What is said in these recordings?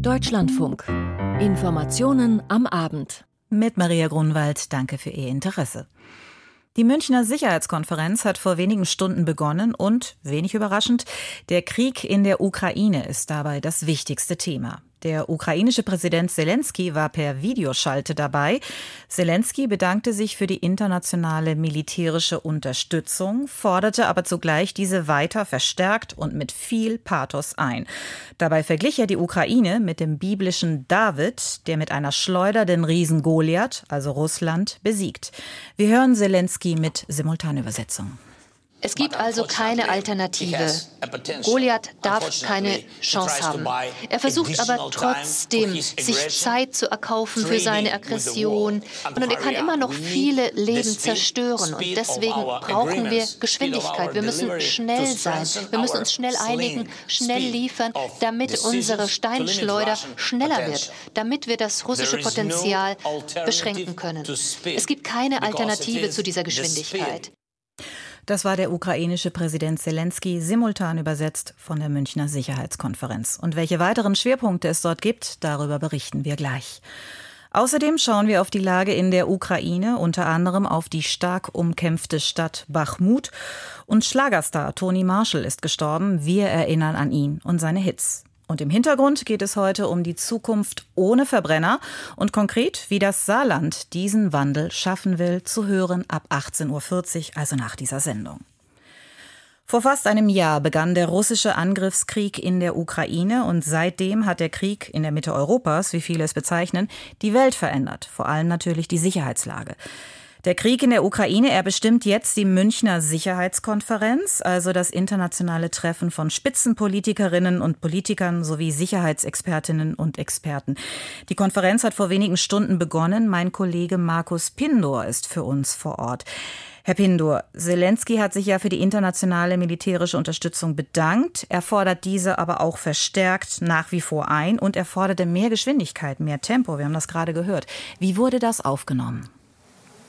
Deutschlandfunk. Informationen am Abend. Mit Maria Grunwald, danke für Ihr Interesse. Die Münchner Sicherheitskonferenz hat vor wenigen Stunden begonnen und, wenig überraschend, der Krieg in der Ukraine ist dabei das wichtigste Thema. Der ukrainische Präsident Zelensky war per Videoschalte dabei. Zelensky bedankte sich für die internationale militärische Unterstützung, forderte aber zugleich diese weiter verstärkt und mit viel Pathos ein. Dabei verglich er die Ukraine mit dem biblischen David, der mit einer Schleuder den Riesen Goliath, also Russland, besiegt. Wir hören Zelensky mit Simultanübersetzung. Es gibt also keine Alternative. Goliath darf keine Chance haben. Er versucht aber trotzdem, sich Zeit zu erkaufen für seine Aggression. Und er kann immer noch viele Leben zerstören. Und deswegen brauchen wir Geschwindigkeit. Wir müssen schnell sein. Wir müssen uns schnell einigen, schnell liefern, damit unsere Steinschleuder schneller wird, damit wir das russische Potenzial beschränken können. Es gibt keine Alternative zu dieser Geschwindigkeit. Das war der ukrainische Präsident Zelensky, simultan übersetzt von der Münchner Sicherheitskonferenz. Und welche weiteren Schwerpunkte es dort gibt, darüber berichten wir gleich. Außerdem schauen wir auf die Lage in der Ukraine, unter anderem auf die stark umkämpfte Stadt Bachmut. Und Schlagerstar Tony Marshall ist gestorben. Wir erinnern an ihn und seine Hits. Und im Hintergrund geht es heute um die Zukunft ohne Verbrenner und konkret, wie das Saarland diesen Wandel schaffen will, zu hören ab 18.40 Uhr, also nach dieser Sendung. Vor fast einem Jahr begann der russische Angriffskrieg in der Ukraine und seitdem hat der Krieg in der Mitte Europas, wie viele es bezeichnen, die Welt verändert, vor allem natürlich die Sicherheitslage. Der Krieg in der Ukraine, er bestimmt jetzt die Münchner Sicherheitskonferenz, also das internationale Treffen von Spitzenpolitikerinnen und Politikern sowie Sicherheitsexpertinnen und Experten. Die Konferenz hat vor wenigen Stunden begonnen. Mein Kollege Markus Pindor ist für uns vor Ort. Herr Pindor, Zelensky hat sich ja für die internationale militärische Unterstützung bedankt. Er fordert diese aber auch verstärkt nach wie vor ein und er forderte mehr Geschwindigkeit, mehr Tempo. Wir haben das gerade gehört. Wie wurde das aufgenommen?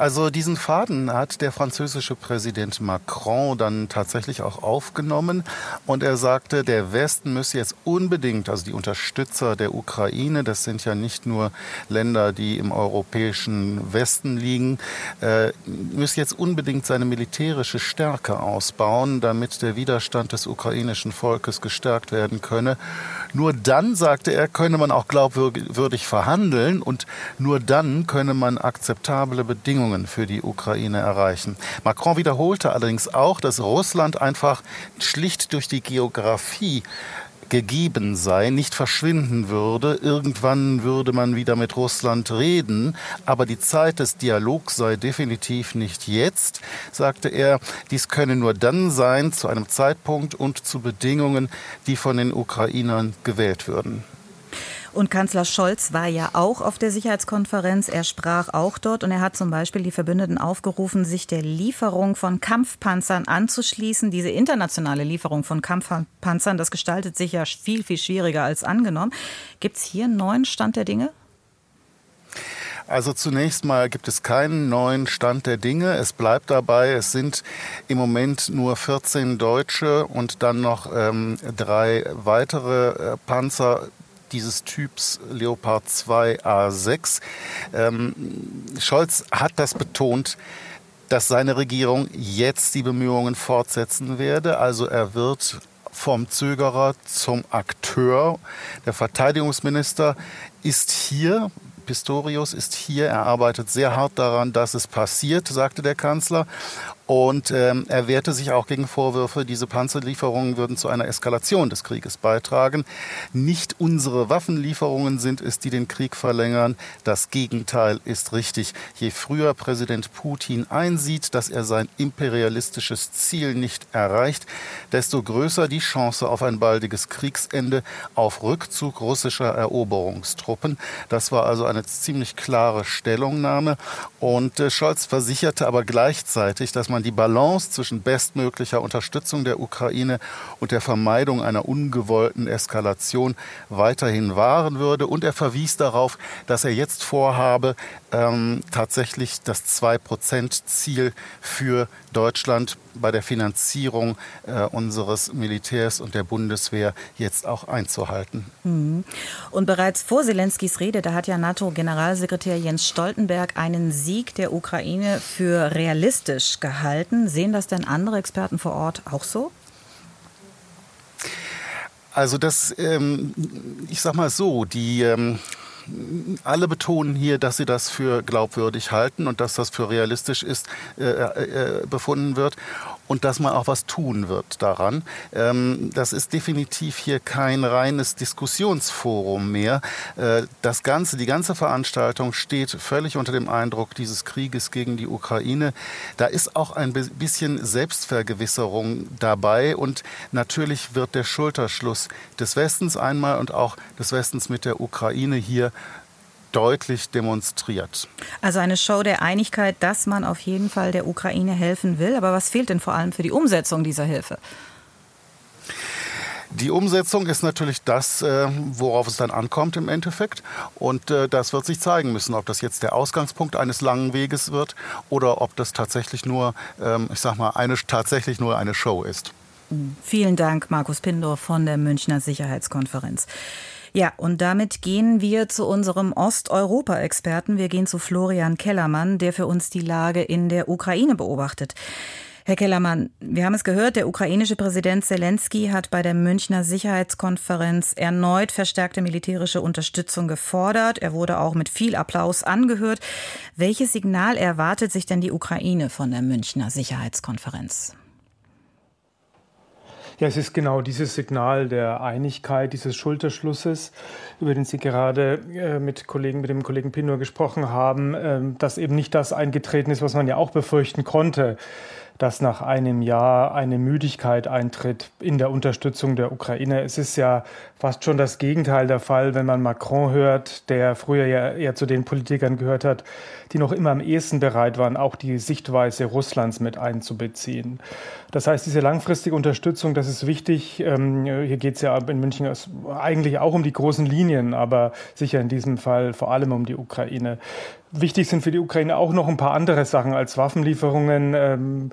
Also diesen Faden hat der französische Präsident Macron dann tatsächlich auch aufgenommen und er sagte, der Westen müsse jetzt unbedingt, also die Unterstützer der Ukraine, das sind ja nicht nur Länder, die im europäischen Westen liegen, äh, müsse jetzt unbedingt seine militärische Stärke ausbauen, damit der Widerstand des ukrainischen Volkes gestärkt werden könne. Nur dann, sagte er, könne man auch glaubwürdig verhandeln und nur dann könne man akzeptable Bedingungen für die Ukraine erreichen. Macron wiederholte allerdings auch, dass Russland einfach schlicht durch die Geografie gegeben sei, nicht verschwinden würde. Irgendwann würde man wieder mit Russland reden, aber die Zeit des Dialogs sei definitiv nicht jetzt, sagte er. Dies könne nur dann sein, zu einem Zeitpunkt und zu Bedingungen, die von den Ukrainern gewählt würden. Und Kanzler Scholz war ja auch auf der Sicherheitskonferenz. Er sprach auch dort und er hat zum Beispiel die Verbündeten aufgerufen, sich der Lieferung von Kampfpanzern anzuschließen. Diese internationale Lieferung von Kampfpanzern, das gestaltet sich ja viel, viel schwieriger als angenommen. Gibt es hier einen neuen Stand der Dinge? Also zunächst mal gibt es keinen neuen Stand der Dinge. Es bleibt dabei, es sind im Moment nur 14 deutsche und dann noch ähm, drei weitere äh, Panzer dieses Typs Leopard 2 A6. Ähm, Scholz hat das betont, dass seine Regierung jetzt die Bemühungen fortsetzen werde. Also er wird vom Zögerer zum Akteur. Der Verteidigungsminister ist hier. Pistorius ist hier. Er arbeitet sehr hart daran, dass es passiert, sagte der Kanzler. Und ähm, er wehrte sich auch gegen Vorwürfe, diese Panzerlieferungen würden zu einer Eskalation des Krieges beitragen. Nicht unsere Waffenlieferungen sind es, die den Krieg verlängern. Das Gegenteil ist richtig. Je früher Präsident Putin einsieht, dass er sein imperialistisches Ziel nicht erreicht, desto größer die Chance auf ein baldiges Kriegsende, auf Rückzug russischer Eroberungstruppen. Das war also eine ziemlich klare Stellungnahme. Und äh, Scholz versicherte aber gleichzeitig, dass man man die Balance zwischen bestmöglicher Unterstützung der Ukraine und der Vermeidung einer ungewollten Eskalation weiterhin wahren würde. Und er verwies darauf, dass er jetzt vorhabe, ähm, tatsächlich das 2-Prozent-Ziel für Deutschland bei der Finanzierung äh, unseres Militärs und der Bundeswehr jetzt auch einzuhalten. Mhm. Und bereits vor Zelenskys Rede, da hat ja NATO-Generalsekretär Jens Stoltenberg einen Sieg der Ukraine für realistisch gehalten. Sehen das denn andere Experten vor Ort auch so? Also das, ähm, ich sag mal so, die ähm, alle betonen hier, dass sie das für glaubwürdig halten und dass das für realistisch ist, äh, äh, befunden wird und dass man auch was tun wird daran. Ähm, das ist definitiv hier kein reines Diskussionsforum mehr. Äh, das Ganze, die ganze Veranstaltung steht völlig unter dem Eindruck dieses Krieges gegen die Ukraine. Da ist auch ein bisschen Selbstvergewisserung dabei und natürlich wird der Schulterschluss des Westens einmal und auch des Westens mit der Ukraine hier deutlich demonstriert. Also eine Show der Einigkeit, dass man auf jeden Fall der Ukraine helfen will. Aber was fehlt denn vor allem für die Umsetzung dieser Hilfe? Die Umsetzung ist natürlich das, äh, worauf es dann ankommt im Endeffekt. Und äh, das wird sich zeigen müssen, ob das jetzt der Ausgangspunkt eines langen Weges wird oder ob das tatsächlich nur, ähm, ich sag mal, eine, tatsächlich nur eine Show ist. Vielen Dank, Markus Pindor von der Münchner Sicherheitskonferenz. Ja, und damit gehen wir zu unserem Osteuropa-Experten. Wir gehen zu Florian Kellermann, der für uns die Lage in der Ukraine beobachtet. Herr Kellermann, wir haben es gehört, der ukrainische Präsident Zelensky hat bei der Münchner Sicherheitskonferenz erneut verstärkte militärische Unterstützung gefordert. Er wurde auch mit viel Applaus angehört. Welches Signal erwartet sich denn die Ukraine von der Münchner Sicherheitskonferenz? Ja, es ist genau dieses Signal der Einigkeit, dieses Schulterschlusses, über den Sie gerade äh, mit Kollegen, mit dem Kollegen Pinor gesprochen haben, äh, dass eben nicht das eingetreten ist, was man ja auch befürchten konnte dass nach einem Jahr eine Müdigkeit eintritt in der Unterstützung der Ukraine. Es ist ja fast schon das Gegenteil der Fall, wenn man Macron hört, der früher ja eher zu den Politikern gehört hat, die noch immer am ehesten bereit waren, auch die Sichtweise Russlands mit einzubeziehen. Das heißt, diese langfristige Unterstützung, das ist wichtig. Ähm, hier geht es ja in München eigentlich auch um die großen Linien, aber sicher in diesem Fall vor allem um die Ukraine. Wichtig sind für die Ukraine auch noch ein paar andere Sachen als Waffenlieferungen.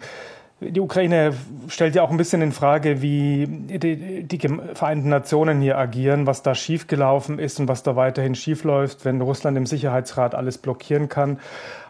Die Ukraine stellt ja auch ein bisschen in Frage, wie die, die, Vereinten Nationen hier agieren, was da schiefgelaufen ist und was da weiterhin schiefläuft, wenn Russland im Sicherheitsrat alles blockieren kann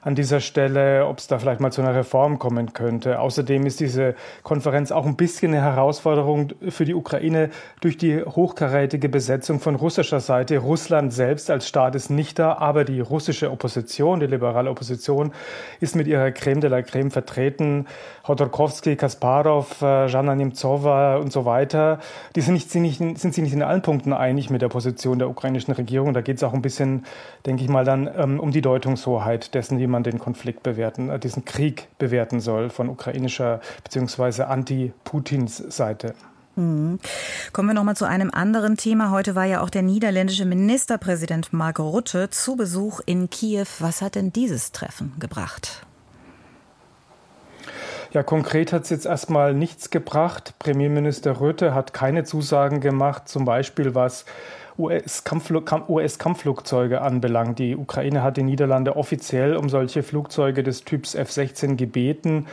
an dieser Stelle, ob es da vielleicht mal zu einer Reform kommen könnte. Außerdem ist diese Konferenz auch ein bisschen eine Herausforderung für die Ukraine durch die hochkarätige Besetzung von russischer Seite. Russland selbst als Staat ist nicht da, aber die russische Opposition, die liberale Opposition, ist mit ihrer Creme de la Creme vertreten. Hodorkovsky, Kasparov, äh, Jana Nemtsova und so weiter. Die sind, nicht, sind, nicht, nicht in allen Punkten einig mit der Position der ukrainischen Regierung. Da geht es auch ein bisschen, denke ich mal, dann ähm, um die Deutungshoheit dessen, wie man man den Konflikt bewerten, äh, diesen Krieg bewerten soll von ukrainischer bzw. anti-Putins Seite. Mhm. Kommen wir noch mal zu einem anderen Thema. Heute war ja auch der niederländische Ministerpräsident Mark Rutte zu Besuch in Kiew. Was hat denn dieses Treffen gebracht? Ja, konkret hat es jetzt erstmal nichts gebracht. Premierminister Rütte hat keine Zusagen gemacht, zum Beispiel was US-Kampfflugzeuge anbelangt. Die Ukraine hat die Niederlande offiziell um solche Flugzeuge des Typs F-16 gebeten.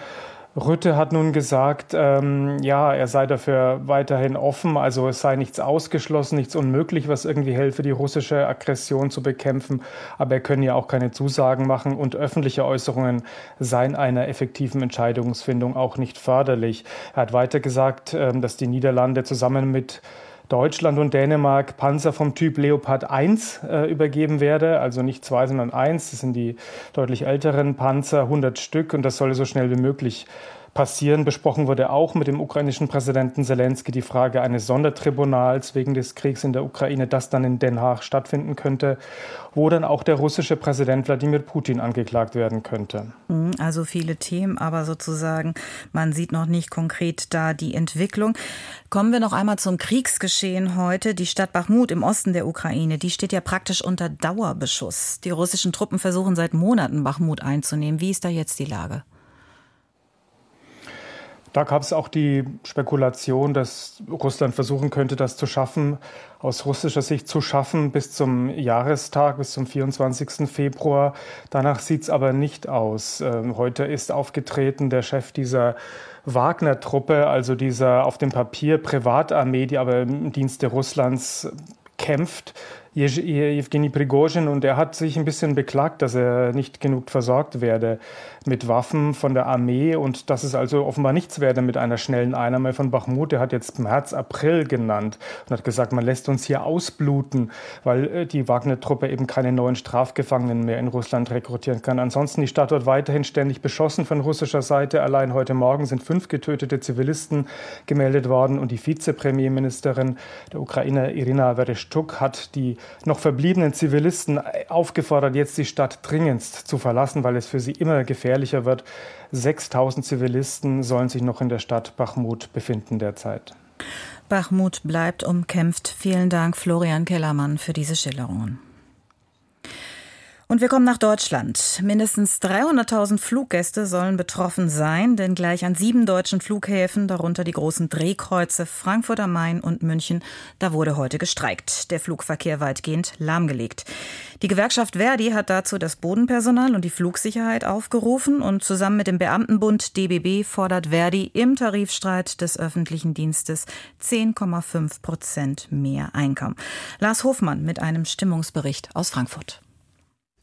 Rütte hat nun gesagt, ähm, ja, er sei dafür weiterhin offen, also es sei nichts ausgeschlossen, nichts unmöglich, was irgendwie helfe, die russische Aggression zu bekämpfen, aber er könne ja auch keine Zusagen machen und öffentliche Äußerungen seien einer effektiven Entscheidungsfindung auch nicht förderlich. Er hat weiter gesagt, ähm, dass die Niederlande zusammen mit Deutschland und Dänemark Panzer vom Typ Leopard 1 äh, übergeben werde. Also nicht zwei, sondern eins. Das sind die deutlich älteren Panzer, 100 Stück. Und das soll so schnell wie möglich passieren. Besprochen wurde auch mit dem ukrainischen Präsidenten Zelensky die Frage eines Sondertribunals wegen des Kriegs in der Ukraine, das dann in Den Haag stattfinden könnte, wo dann auch der russische Präsident Wladimir Putin angeklagt werden könnte. Mhm, also viele Themen, aber sozusagen, man sieht noch nicht konkret da die Entwicklung. Kommen wir noch einmal zum Kriegsgeschehen heute. Die Stadt Bachmut im Osten der Ukraine, die steht ja praktisch unter Dauerbeschuss. Die russischen Truppen versuchen seit Monaten Bachmut einzunehmen. Wie ist da jetzt die Lage? Da gab es auch die Spekulation, dass Russland versuchen könnte, das zu schaffen, aus russischer Sicht zu schaffen bis zum Jahrestag, bis zum 24. Februar. Danach sieht es aber nicht aus. Ähm, heute ist aufgetreten der Chef dieser Wagner-Truppe, also dieser auf dem Papier Privatarmee, die aber im Dienste Russlands kämpft, Evgeny Prigozhin, und er hat sich ein bisschen beklagt, dass er nicht genug versorgt werde mit Waffen von der Armee und dass es also offenbar nichts werde mit einer schnellen Einnahme von Bachmut. Er hat jetzt März, April genannt und hat gesagt, man lässt uns hier ausbluten, weil äh, die Wagner-Truppe eben keine neuen Strafgefangenen mehr in Russland rekrutieren kann. Ansonsten die Stadt wird weiterhin ständig beschossen von russischer Seite. Allein heute Morgen sind fünf getötete Zivilisten gemeldet worden und die Vizepremierministerin der Ukraine Irina Vereshchuk hat die noch verbliebenen Zivilisten aufgefordert, jetzt die Stadt dringendst zu verlassen, weil es für sie immer gefährlicher wird. 6000 Zivilisten sollen sich noch in der Stadt Bachmut befinden derzeit. Bachmut bleibt umkämpft. Vielen Dank, Florian Kellermann, für diese Schilderungen. Und wir kommen nach Deutschland. Mindestens 300.000 Fluggäste sollen betroffen sein, denn gleich an sieben deutschen Flughäfen, darunter die großen Drehkreuze Frankfurt am Main und München, da wurde heute gestreikt. Der Flugverkehr weitgehend lahmgelegt. Die Gewerkschaft Verdi hat dazu das Bodenpersonal und die Flugsicherheit aufgerufen und zusammen mit dem Beamtenbund DBB fordert Verdi im Tarifstreit des öffentlichen Dienstes 10,5 Prozent mehr Einkommen. Lars Hofmann mit einem Stimmungsbericht aus Frankfurt.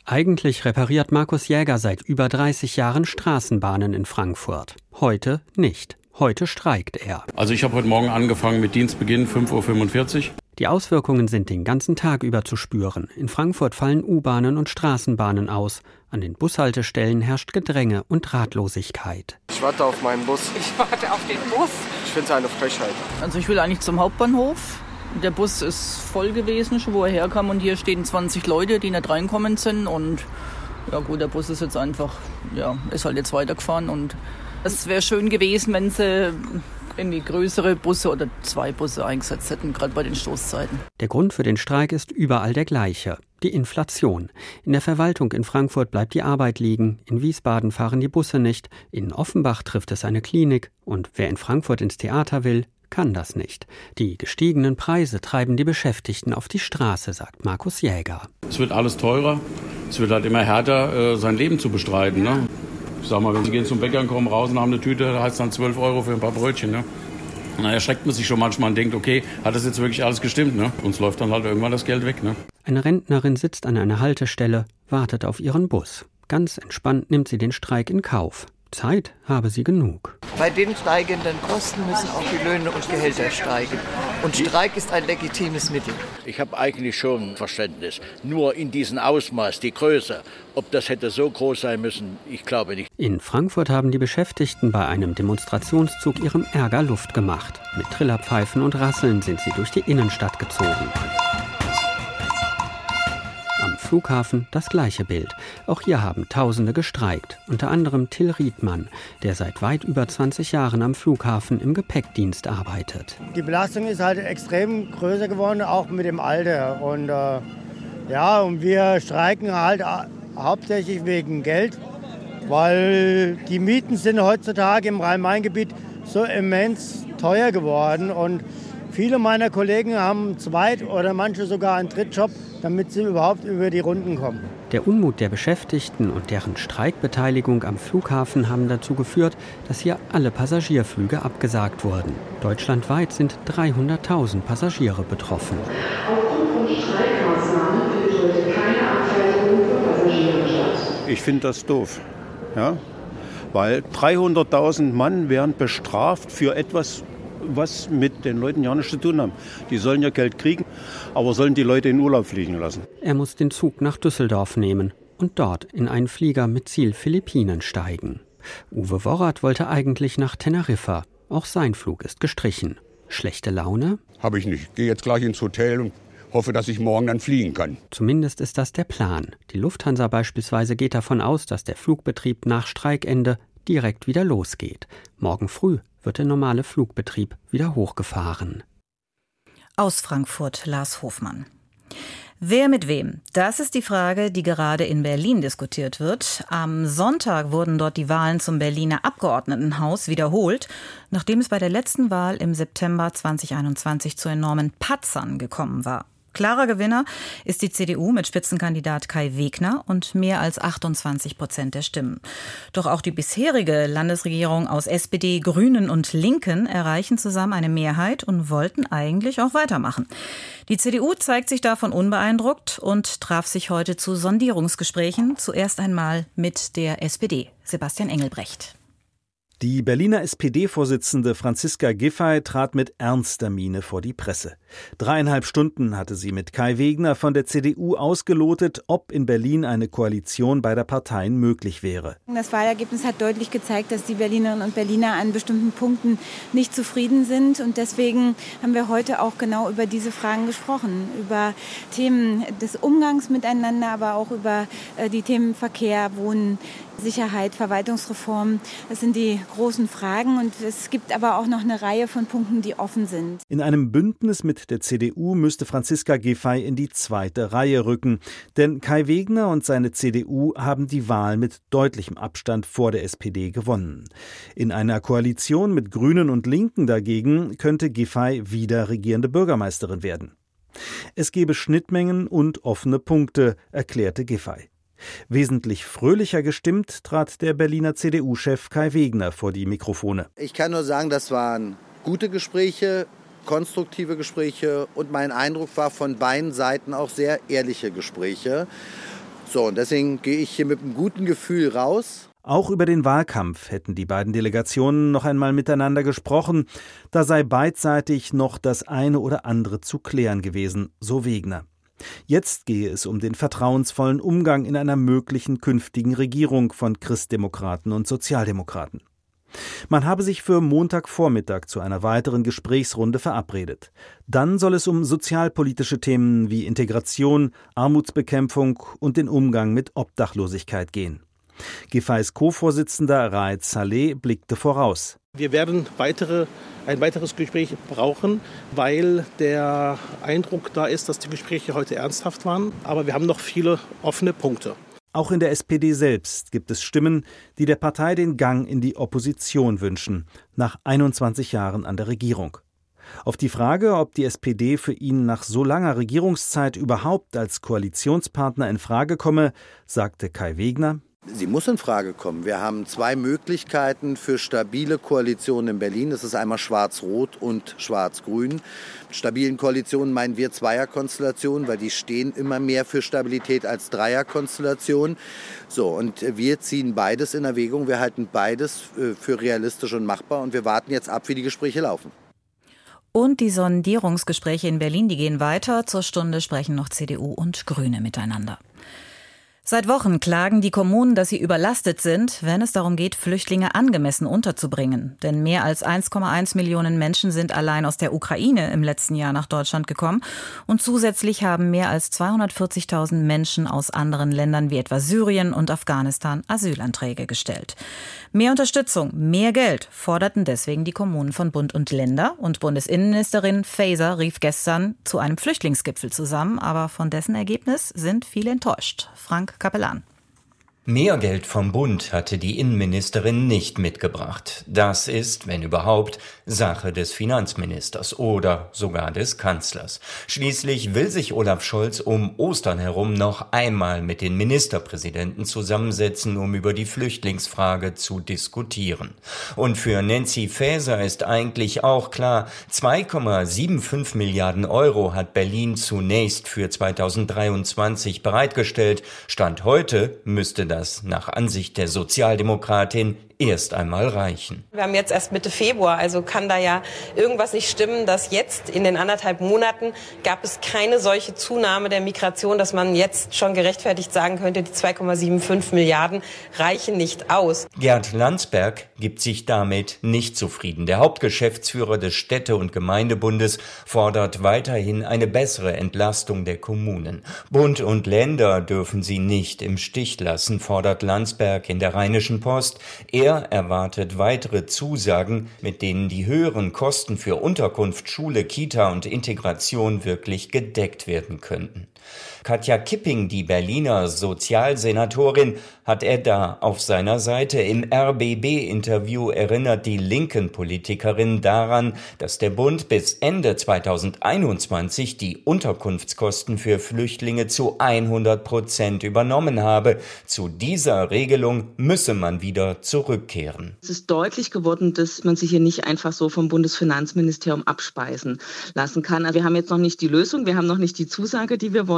Eigentlich repariert Markus Jäger seit über 30 Jahren Straßenbahnen in Frankfurt. Heute nicht. Heute streikt er. Also ich habe heute Morgen angefangen mit Dienstbeginn 5.45 Uhr. Die Auswirkungen sind den ganzen Tag über zu spüren. In Frankfurt fallen U-Bahnen und Straßenbahnen aus. An den Bushaltestellen herrscht Gedränge und Ratlosigkeit. Ich warte auf meinen Bus. Ich warte auf den Bus. Ich finde es eine Frechheit. Also ich will eigentlich zum Hauptbahnhof. Der Bus ist voll gewesen, schon wo er herkam. Und hier stehen 20 Leute, die nicht reinkommen sind. Und ja gut, der Bus ist jetzt einfach, ja, ist halt jetzt weitergefahren. Und es wäre schön gewesen, wenn sie irgendwie größere Busse oder zwei Busse eingesetzt hätten, gerade bei den Stoßzeiten. Der Grund für den Streik ist überall der gleiche. Die Inflation. In der Verwaltung in Frankfurt bleibt die Arbeit liegen, in Wiesbaden fahren die Busse nicht, in Offenbach trifft es eine Klinik und wer in Frankfurt ins Theater will, kann das nicht. Die gestiegenen Preise treiben die Beschäftigten auf die Straße, sagt Markus Jäger. Es wird alles teurer. Es wird halt immer härter, äh, sein Leben zu bestreiten. Ne? Ich sag mal, wenn Sie gehen zum Bäcker und kommen raus und haben eine Tüte, da heißt es dann 12 Euro für ein paar Brötchen. Ne? Und dann erschreckt man sich schon manchmal und denkt, okay, hat das jetzt wirklich alles gestimmt? Ne? Uns läuft dann halt irgendwann das Geld weg. Ne? Eine Rentnerin sitzt an einer Haltestelle, wartet auf ihren Bus. Ganz entspannt nimmt sie den Streik in Kauf. Zeit habe sie genug. Bei den steigenden Kosten müssen auch die Löhne und Gehälter steigen. Und Streik ist ein legitimes Mittel. Ich habe eigentlich schon Verständnis. Nur in diesem Ausmaß, die Größe, ob das hätte so groß sein müssen, ich glaube nicht. In Frankfurt haben die Beschäftigten bei einem Demonstrationszug ihrem Ärger Luft gemacht. Mit Trillerpfeifen und Rasseln sind sie durch die Innenstadt gezogen. Flughafen das gleiche Bild. Auch hier haben Tausende gestreikt, unter anderem Till Riedmann, der seit weit über 20 Jahren am Flughafen im Gepäckdienst arbeitet. Die Belastung ist halt extrem größer geworden, auch mit dem Alter. Und äh, ja, und wir streiken halt hauptsächlich wegen Geld, weil die Mieten sind heutzutage im Rhein-Main-Gebiet so immens teuer geworden und Viele meiner Kollegen haben Zweit- oder manche sogar einen Drittjob, damit sie überhaupt über die Runden kommen. Der Unmut der Beschäftigten und deren Streikbeteiligung am Flughafen haben dazu geführt, dass hier alle Passagierflüge abgesagt wurden. Deutschlandweit sind 300.000 Passagiere betroffen. Aufgrund von Streikmaßnahmen findet heute keine Abfertigung für Passagiere statt. Ich finde das doof. Ja? Weil 300.000 Mann werden bestraft für etwas, was mit den Leuten ja nichts zu tun haben. Die sollen ja Geld kriegen, aber sollen die Leute in Urlaub fliegen lassen. Er muss den Zug nach Düsseldorf nehmen und dort in einen Flieger mit Ziel Philippinen steigen. Uwe Worrath wollte eigentlich nach Teneriffa. Auch sein Flug ist gestrichen. Schlechte Laune? Habe ich nicht. Gehe jetzt gleich ins Hotel und hoffe, dass ich morgen dann fliegen kann. Zumindest ist das der Plan. Die Lufthansa beispielsweise geht davon aus, dass der Flugbetrieb nach Streikende direkt wieder losgeht. Morgen früh wird der normale Flugbetrieb wieder hochgefahren. Aus Frankfurt Lars Hofmann. Wer mit wem? Das ist die Frage, die gerade in Berlin diskutiert wird. Am Sonntag wurden dort die Wahlen zum Berliner Abgeordnetenhaus wiederholt, nachdem es bei der letzten Wahl im September 2021 zu enormen Patzern gekommen war. Klarer Gewinner ist die CDU mit Spitzenkandidat Kai Wegner und mehr als 28 Prozent der Stimmen. Doch auch die bisherige Landesregierung aus SPD, Grünen und Linken erreichen zusammen eine Mehrheit und wollten eigentlich auch weitermachen. Die CDU zeigt sich davon unbeeindruckt und traf sich heute zu Sondierungsgesprächen, zuerst einmal mit der SPD. Sebastian Engelbrecht. Die Berliner SPD-Vorsitzende Franziska Giffey trat mit ernster Miene vor die Presse. Dreieinhalb Stunden hatte sie mit Kai Wegner von der CDU ausgelotet, ob in Berlin eine Koalition beider Parteien möglich wäre. Das Wahlergebnis hat deutlich gezeigt, dass die Berlinerinnen und Berliner an bestimmten Punkten nicht zufrieden sind. Und deswegen haben wir heute auch genau über diese Fragen gesprochen. Über Themen des Umgangs miteinander, aber auch über äh, die Themen Verkehr, Wohnen, Sicherheit, Verwaltungsreform. Das sind die großen Fragen und es gibt aber auch noch eine Reihe von Punkten, die offen sind. In einem Bündnis mit der CDU müsste Franziska Giffey in die zweite Reihe rücken, denn Kai Wegner und seine CDU haben die Wahl mit deutlichem Abstand vor der SPD gewonnen. In einer Koalition mit Grünen und Linken dagegen könnte Giffey wieder regierende Bürgermeisterin werden. Es gebe Schnittmengen und offene Punkte, erklärte Giffey. Wesentlich fröhlicher gestimmt trat der Berliner CDU-Chef Kai Wegner vor die Mikrofone. Ich kann nur sagen, das waren gute Gespräche, konstruktive Gespräche und mein Eindruck war von beiden Seiten auch sehr ehrliche Gespräche. So, und deswegen gehe ich hier mit einem guten Gefühl raus. Auch über den Wahlkampf hätten die beiden Delegationen noch einmal miteinander gesprochen. Da sei beidseitig noch das eine oder andere zu klären gewesen, so Wegner. Jetzt gehe es um den vertrauensvollen Umgang in einer möglichen künftigen Regierung von Christdemokraten und Sozialdemokraten. Man habe sich für Montagvormittag zu einer weiteren Gesprächsrunde verabredet. Dann soll es um sozialpolitische Themen wie Integration, Armutsbekämpfung und den Umgang mit Obdachlosigkeit gehen. Giffey's Co-Vorsitzender Raed Saleh blickte voraus. Wir werden weitere, ein weiteres Gespräch brauchen, weil der Eindruck da ist, dass die Gespräche heute ernsthaft waren. Aber wir haben noch viele offene Punkte. Auch in der SPD selbst gibt es Stimmen, die der Partei den Gang in die Opposition wünschen, nach 21 Jahren an der Regierung. Auf die Frage, ob die SPD für ihn nach so langer Regierungszeit überhaupt als Koalitionspartner in Frage komme, sagte Kai Wegner, Sie muss in Frage kommen. Wir haben zwei Möglichkeiten für stabile Koalitionen in Berlin. Das ist einmal Schwarz-Rot und Schwarz-Grün. Stabilen Koalitionen meinen wir Zweierkonstellationen, weil die stehen immer mehr für Stabilität als Dreierkonstellationen. So, und wir ziehen beides in Erwägung. Wir halten beides äh, für realistisch und machbar und wir warten jetzt ab, wie die Gespräche laufen. Und die Sondierungsgespräche in Berlin, die gehen weiter. Zur Stunde sprechen noch CDU und Grüne miteinander. Seit Wochen klagen die Kommunen, dass sie überlastet sind, wenn es darum geht, Flüchtlinge angemessen unterzubringen. Denn mehr als 1,1 Millionen Menschen sind allein aus der Ukraine im letzten Jahr nach Deutschland gekommen. Und zusätzlich haben mehr als 240.000 Menschen aus anderen Ländern wie etwa Syrien und Afghanistan Asylanträge gestellt. Mehr Unterstützung, mehr Geld forderten deswegen die Kommunen von Bund und Länder. Und Bundesinnenministerin Faeser rief gestern zu einem Flüchtlingsgipfel zusammen. Aber von dessen Ergebnis sind viele enttäuscht. Frank Kapellan. Mehr Geld vom Bund hatte die Innenministerin nicht mitgebracht. Das ist, wenn überhaupt, Sache des Finanzministers oder sogar des Kanzlers. Schließlich will sich Olaf Scholz um Ostern herum noch einmal mit den Ministerpräsidenten zusammensetzen, um über die Flüchtlingsfrage zu diskutieren. Und für Nancy Faeser ist eigentlich auch klar, 2,75 Milliarden Euro hat Berlin zunächst für 2023 bereitgestellt. Stand heute müsste das nach Ansicht der Sozialdemokratin erst einmal reichen. Wir haben jetzt erst Mitte Februar, also kann da ja irgendwas nicht stimmen, dass jetzt in den anderthalb Monaten gab es keine solche Zunahme der Migration, dass man jetzt schon gerechtfertigt sagen könnte, die 2,75 Milliarden reichen nicht aus. Gerd Landsberg gibt sich damit nicht zufrieden. Der Hauptgeschäftsführer des Städte- und Gemeindebundes fordert weiterhin eine bessere Entlastung der Kommunen. Bund und Länder dürfen sie nicht im Stich lassen, fordert Landsberg in der Rheinischen Post. Er Er erwartet weitere Zusagen, mit denen die höheren Kosten für Unterkunft, Schule, Kita und Integration wirklich gedeckt werden könnten. Katja Kipping, die Berliner Sozialsenatorin, hat er da auf seiner Seite. Im RBB-Interview erinnert die linken Politikerin daran, dass der Bund bis Ende 2021 die Unterkunftskosten für Flüchtlinge zu 100 Prozent übernommen habe. Zu dieser Regelung müsse man wieder zurückkehren. Es ist deutlich geworden, dass man sich hier nicht einfach so vom Bundesfinanzministerium abspeisen lassen kann. Wir haben jetzt noch nicht die Lösung, wir haben noch nicht die Zusage, die wir wollen,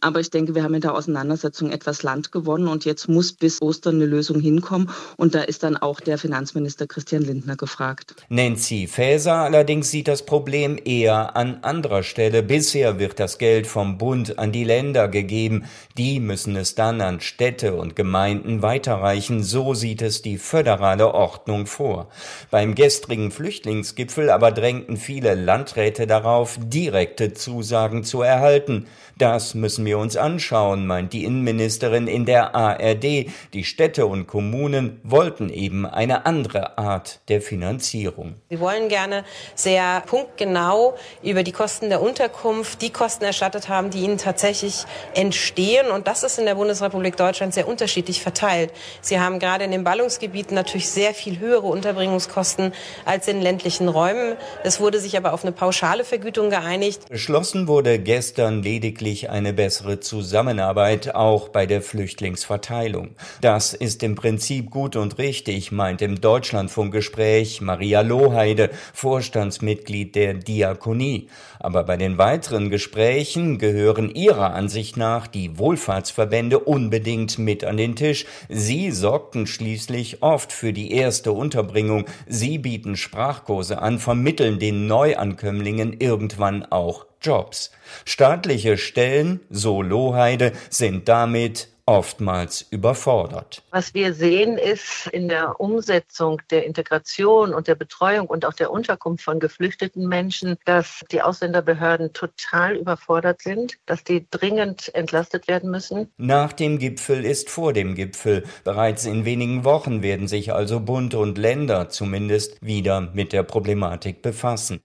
aber ich denke, wir haben in der Auseinandersetzung etwas Land gewonnen und jetzt muss bis Ostern eine Lösung hinkommen. Und da ist dann auch der Finanzminister Christian Lindner gefragt. Nancy Faeser allerdings sieht das Problem eher an anderer Stelle. Bisher wird das Geld vom Bund an die Länder gegeben. Die müssen es dann an Städte und Gemeinden weiterreichen. So sieht es die föderale Ordnung vor. Beim gestrigen Flüchtlingsgipfel aber drängten viele Landräte darauf, direkte Zusagen zu erhalten. Das müssen wir uns anschauen, meint die Innenministerin in der ARD. Die Städte und Kommunen wollten eben eine andere Art der Finanzierung. Sie wollen gerne sehr punktgenau über die Kosten der Unterkunft die Kosten erstattet haben, die ihnen tatsächlich entstehen. Und das ist in der Bundesrepublik Deutschland sehr unterschiedlich verteilt. Sie haben gerade in den Ballungsgebieten natürlich sehr viel höhere Unterbringungskosten als in ländlichen Räumen. Es wurde sich aber auf eine pauschale Vergütung geeinigt. Beschlossen wurde gestern lediglich lediglich eine bessere Zusammenarbeit auch bei der Flüchtlingsverteilung. Das ist im Prinzip gut und richtig, meint im Deutschlandfunkgespräch Maria Lohheide, Vorstandsmitglied der Diakonie. Aber bei den weiteren Gesprächen gehören ihrer Ansicht nach die Wohlfahrtsverbände unbedingt mit an den Tisch. Sie sorgten schließlich oft für die erste Unterbringung. Sie bieten Sprachkurse an, vermitteln den Neuankömmlingen irgendwann auch Jobs. Staatliche Stellen, so Lohheide, sind damit oftmals überfordert. Was wir sehen, ist in der Umsetzung der Integration und der Betreuung und auch der Unterkunft von geflüchteten Menschen, dass die Ausländerbehörden total überfordert sind, dass die dringend entlastet werden müssen. Nach dem Gipfel ist vor dem Gipfel. Bereits in wenigen Wochen werden sich also Bund und Länder zumindest wieder mit der Problematik befassen.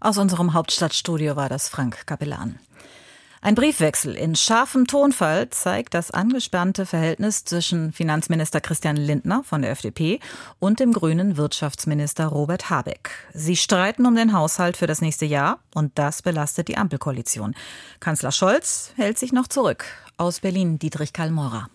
Aus unserem Hauptstadtstudio war das Frank Kapellan. Ein Briefwechsel in scharfem Tonfall zeigt das angespannte Verhältnis zwischen Finanzminister Christian Lindner von der FDP und dem grünen Wirtschaftsminister Robert Habeck. Sie streiten um den Haushalt für das nächste Jahr und das belastet die Ampelkoalition. Kanzler Scholz hält sich noch zurück. Aus Berlin Dietrich Kallmora.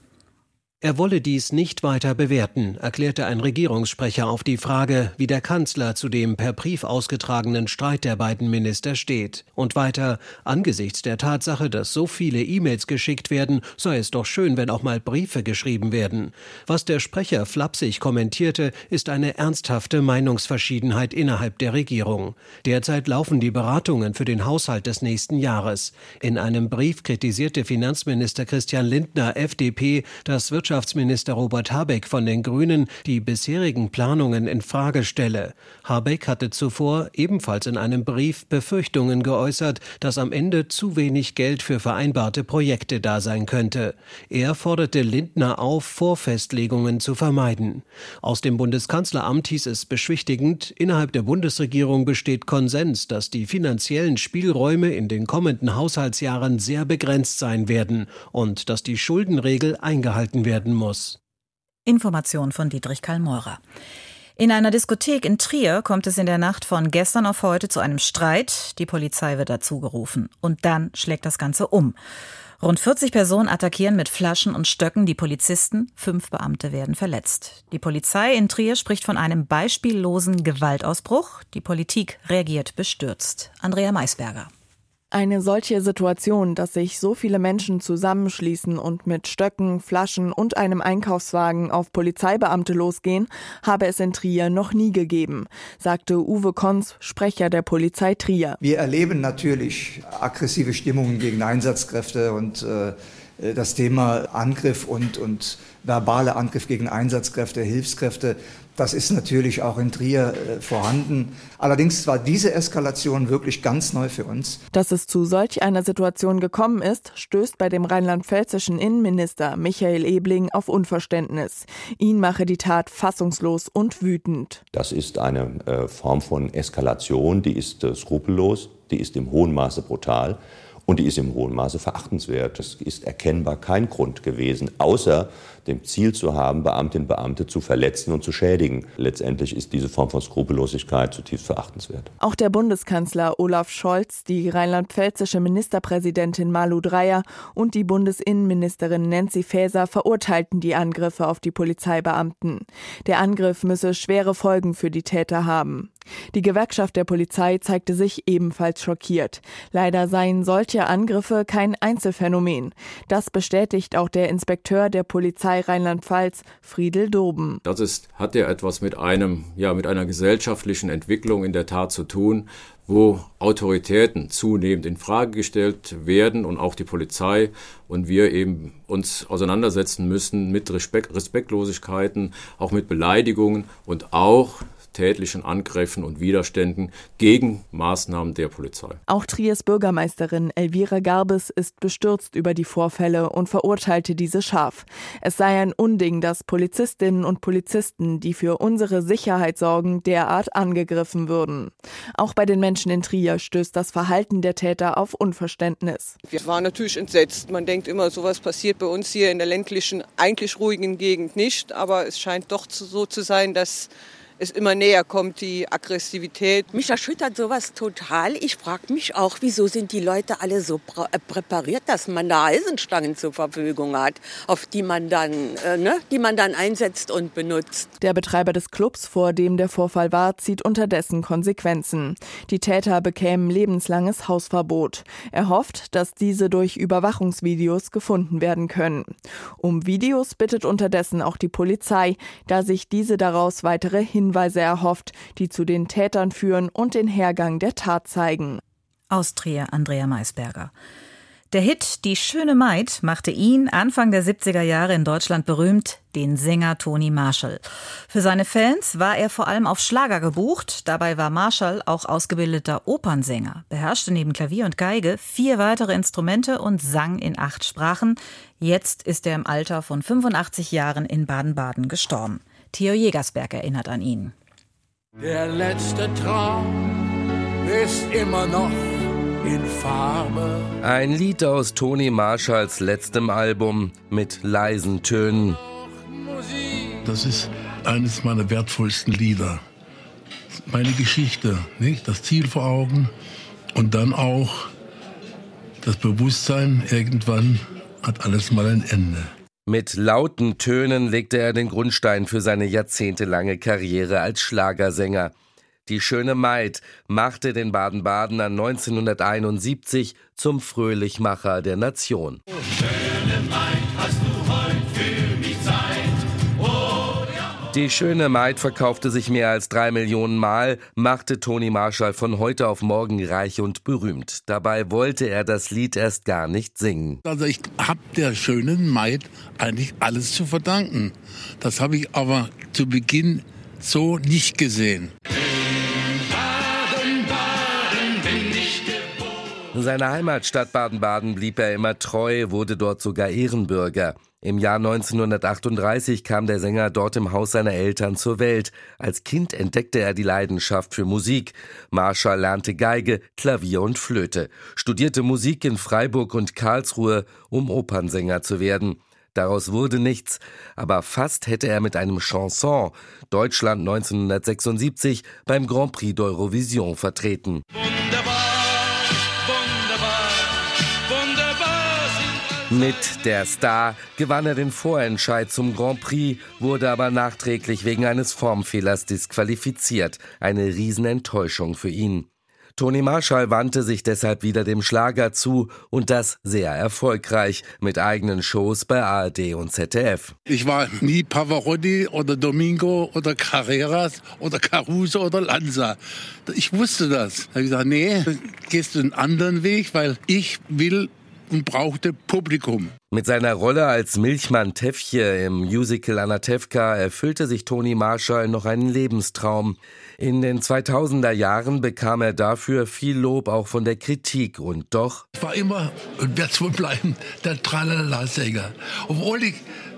Er wolle dies nicht weiter bewerten, erklärte ein Regierungssprecher auf die Frage, wie der Kanzler zu dem per Brief ausgetragenen Streit der beiden Minister steht. Und weiter, angesichts der Tatsache, dass so viele E-Mails geschickt werden, sei es doch schön, wenn auch mal Briefe geschrieben werden. Was der Sprecher flapsig kommentierte, ist eine ernsthafte Meinungsverschiedenheit innerhalb der Regierung. Derzeit laufen die Beratungen für den Haushalt des nächsten Jahres. In einem Brief kritisierte Finanzminister Christian Lindner, FDP, das Wirtschafts Wirtschaftsminister Robert Habeck von den Grünen die bisherigen Planungen in Frage stelle. Habeck hatte zuvor ebenfalls in einem Brief Befürchtungen geäußert, dass am Ende zu wenig Geld für vereinbarte Projekte da sein könnte. Er forderte Lindner auf, Vorfestlegungen zu vermeiden. Aus dem Bundeskanzleramt hieß es beschwichtigend, innerhalb der Bundesregierung besteht Konsens, dass die finanziellen Spielräume in den kommenden Haushaltsjahren sehr begrenzt sein werden und dass die Schuldenregel eingehalten werden werden muss. Information von Dietrich Kallmeurer. In einer Diskothek in Trier kommt es in der Nacht von gestern auf heute zu einem Streit. Die Polizei wird dazu gerufen. Und dann schlägt das Ganze um. Rund 40 Personen attackieren mit Flaschen und Stöcken die Polizisten. Fünf Beamte werden verletzt. Die Polizei in Trier spricht von einem beispiellosen Gewaltausbruch. Die Politik reagiert bestürzt. Andrea Maisberger. Eine solche Situation, dass sich so viele Menschen zusammenschließen und mit Stöcken, Flaschen und einem Einkaufswagen auf Polizeibeamte losgehen, habe es in Trier noch nie gegeben, sagte Uwe Kons, Sprecher der Polizei Trier. Wir erleben natürlich aggressive Stimmungen gegen Einsatzkräfte und äh, das Thema Angriff und, und verbale Angriff gegen Einsatzkräfte, Hilfskräfte, das ist natürlich auch in Trier äh, vorhanden. Allerdings war diese Eskalation wirklich ganz neu für uns. Dass es zu solch einer Situation gekommen ist, stößt bei dem rheinland-pfälzischen Innenminister Michael Ebling auf Unverständnis. Ihn mache die Tat fassungslos und wütend. Das ist eine äh, Form von Eskalation, die ist äh, skrupellos, die ist im hohen Maße brutal. Und die ist im hohen Maße verachtenswert. Es ist erkennbar kein Grund gewesen, außer dem Ziel zu haben, Beamtinnen und Beamte zu verletzen und zu schädigen. Letztendlich ist diese Form von Skrupellosigkeit zutiefst verachtenswert. Auch der Bundeskanzler Olaf Scholz, die rheinland-pfälzische Ministerpräsidentin Malu Dreyer und die Bundesinnenministerin Nancy Faeser verurteilten die Angriffe auf die Polizeibeamten. Der Angriff müsse schwere Folgen für die Täter haben. Die Gewerkschaft der Polizei zeigte sich ebenfalls schockiert. Leider seien solche Angriffe kein Einzelfänomen. Das bestätigt auch der Inspekteur der Polizei Rheinland-Pfalz, Friedel Doben. Das ist, hat ja etwas mit einem, ja, mit einer gesellschaftlichen Entwicklung in der Tat zu tun, wo Autoritäten zunehmend in Frage gestellt werden und auch die Polizei und wir eben uns auseinandersetzen müssen mit Respekt, Respektlosigkeiten, auch mit Beleidigungen und auch tätlichen Angriffen und Widerständen gegen Maßnahmen der Polizei. Auch Triers Bürgermeisterin Elvira Garbes ist bestürzt über die Vorfälle und verurteilte diese scharf. Es sei ein Unding, dass Polizistinnen und Polizisten, die für unsere Sicherheit sorgen, derart angegriffen würden. Auch bei den Menschen in Trier stößt das Verhalten der Täter auf Unverständnis. Wir waren natürlich entsetzt. Man denkt immer, sowas passiert bei uns hier in der ländlichen, eigentlich ruhigen Gegend nicht. Aber es scheint doch so zu sein, dass es immer näher kommt, die Aggressivität. Mich erschüttert sowas total. Ich frage mich auch, wieso sind die Leute alle so äh, präpariert, dass man da Eisenstangen zur Verfügung hat, auf die man dann, äh, ne, die man dann einsetzt und benutzt. Der Betreiber des Clubs, vor dem der Vorfall war, zieht unterdessen Konsequenzen. Die Täter bekämen lebenslanges Hausverbot. Er hofft, dass diese durch Überwachungsvideos gefunden werden können. Um Videos bittet unterdessen auch die Polizei, da sich diese daraus weitere Hinweise Hinweise erhofft, die zu den Tätern führen und den Hergang der Tat zeigen. Aus Trier Andrea Maisberger. Der Hit Die schöne Maid machte ihn Anfang der 70er Jahre in Deutschland berühmt, den Sänger Tony Marshall. Für seine Fans war er vor allem auf Schlager gebucht. Dabei war Marshall auch ausgebildeter Opernsänger, beherrschte neben Klavier und Geige vier weitere Instrumente und sang in acht Sprachen. Jetzt ist er im Alter von 85 Jahren in Baden-Baden gestorben. Theo Jägersberg erinnert an ihn. Der letzte Traum ist immer noch in Farbe. Ein Lied aus Toni Marshalls letztem Album mit leisen Tönen. Das ist eines meiner wertvollsten Lieder. Meine Geschichte, nicht? Das Ziel vor Augen und dann auch das Bewusstsein, irgendwann hat alles mal ein Ende. Mit lauten Tönen legte er den Grundstein für seine jahrzehntelange Karriere als Schlagersänger. Die schöne Maid machte den Baden-Badener 1971 zum Fröhlichmacher der Nation. Schöne Die schöne Maid verkaufte sich mehr als drei Millionen Mal, machte Toni Marshall von heute auf morgen reich und berühmt. Dabei wollte er das Lied erst gar nicht singen. Also ich habe der schönen Maid eigentlich alles zu verdanken. Das habe ich aber zu Beginn so nicht gesehen. Seiner Heimatstadt Baden-Baden blieb er immer treu, wurde dort sogar Ehrenbürger. Im Jahr 1938 kam der Sänger dort im Haus seiner Eltern zur Welt. Als Kind entdeckte er die Leidenschaft für Musik. Marshall lernte Geige, Klavier und Flöte, studierte Musik in Freiburg und Karlsruhe, um Opernsänger zu werden. Daraus wurde nichts, aber fast hätte er mit einem Chanson Deutschland 1976 beim Grand Prix d'Eurovision vertreten. Mit der Star gewann er den Vorentscheid zum Grand Prix, wurde aber nachträglich wegen eines Formfehlers disqualifiziert. Eine Riesenenttäuschung für ihn. Toni Marshall wandte sich deshalb wieder dem Schlager zu und das sehr erfolgreich mit eigenen Shows bei ARD und ZDF. Ich war nie Pavarotti oder Domingo oder Carreras oder Caruso oder Lanza. Ich wusste das. Da habe ich gesagt, nee, gehst du einen anderen Weg, weil ich will und brauchte Publikum. Mit seiner Rolle als Milchmann Teffje im Musical Anatevka erfüllte sich Toni Marshall noch einen Lebenstraum. In den 2000er Jahren bekam er dafür viel Lob auch von der Kritik und doch ich war immer und werde es wohl bleiben der Tralala-Sänger, obwohl ich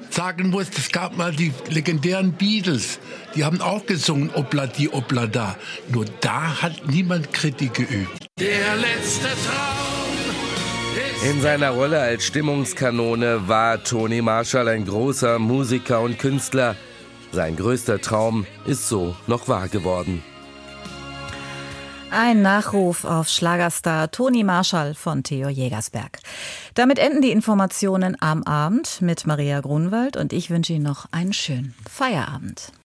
sagen muss, es gab mal die legendären Beatles, die haben auch gesungen Obla di Obla da. Nur da hat niemand Kritik geübt. Der letzte Traum. In seiner Rolle als Stimmungskanone war Toni Marshall ein großer Musiker und Künstler. Sein größter Traum ist so noch wahr geworden. Ein Nachruf auf Schlagerstar Toni Marschall von Theo Jägersberg. Damit enden die Informationen am Abend mit Maria Grunwald und ich wünsche Ihnen noch einen schönen Feierabend.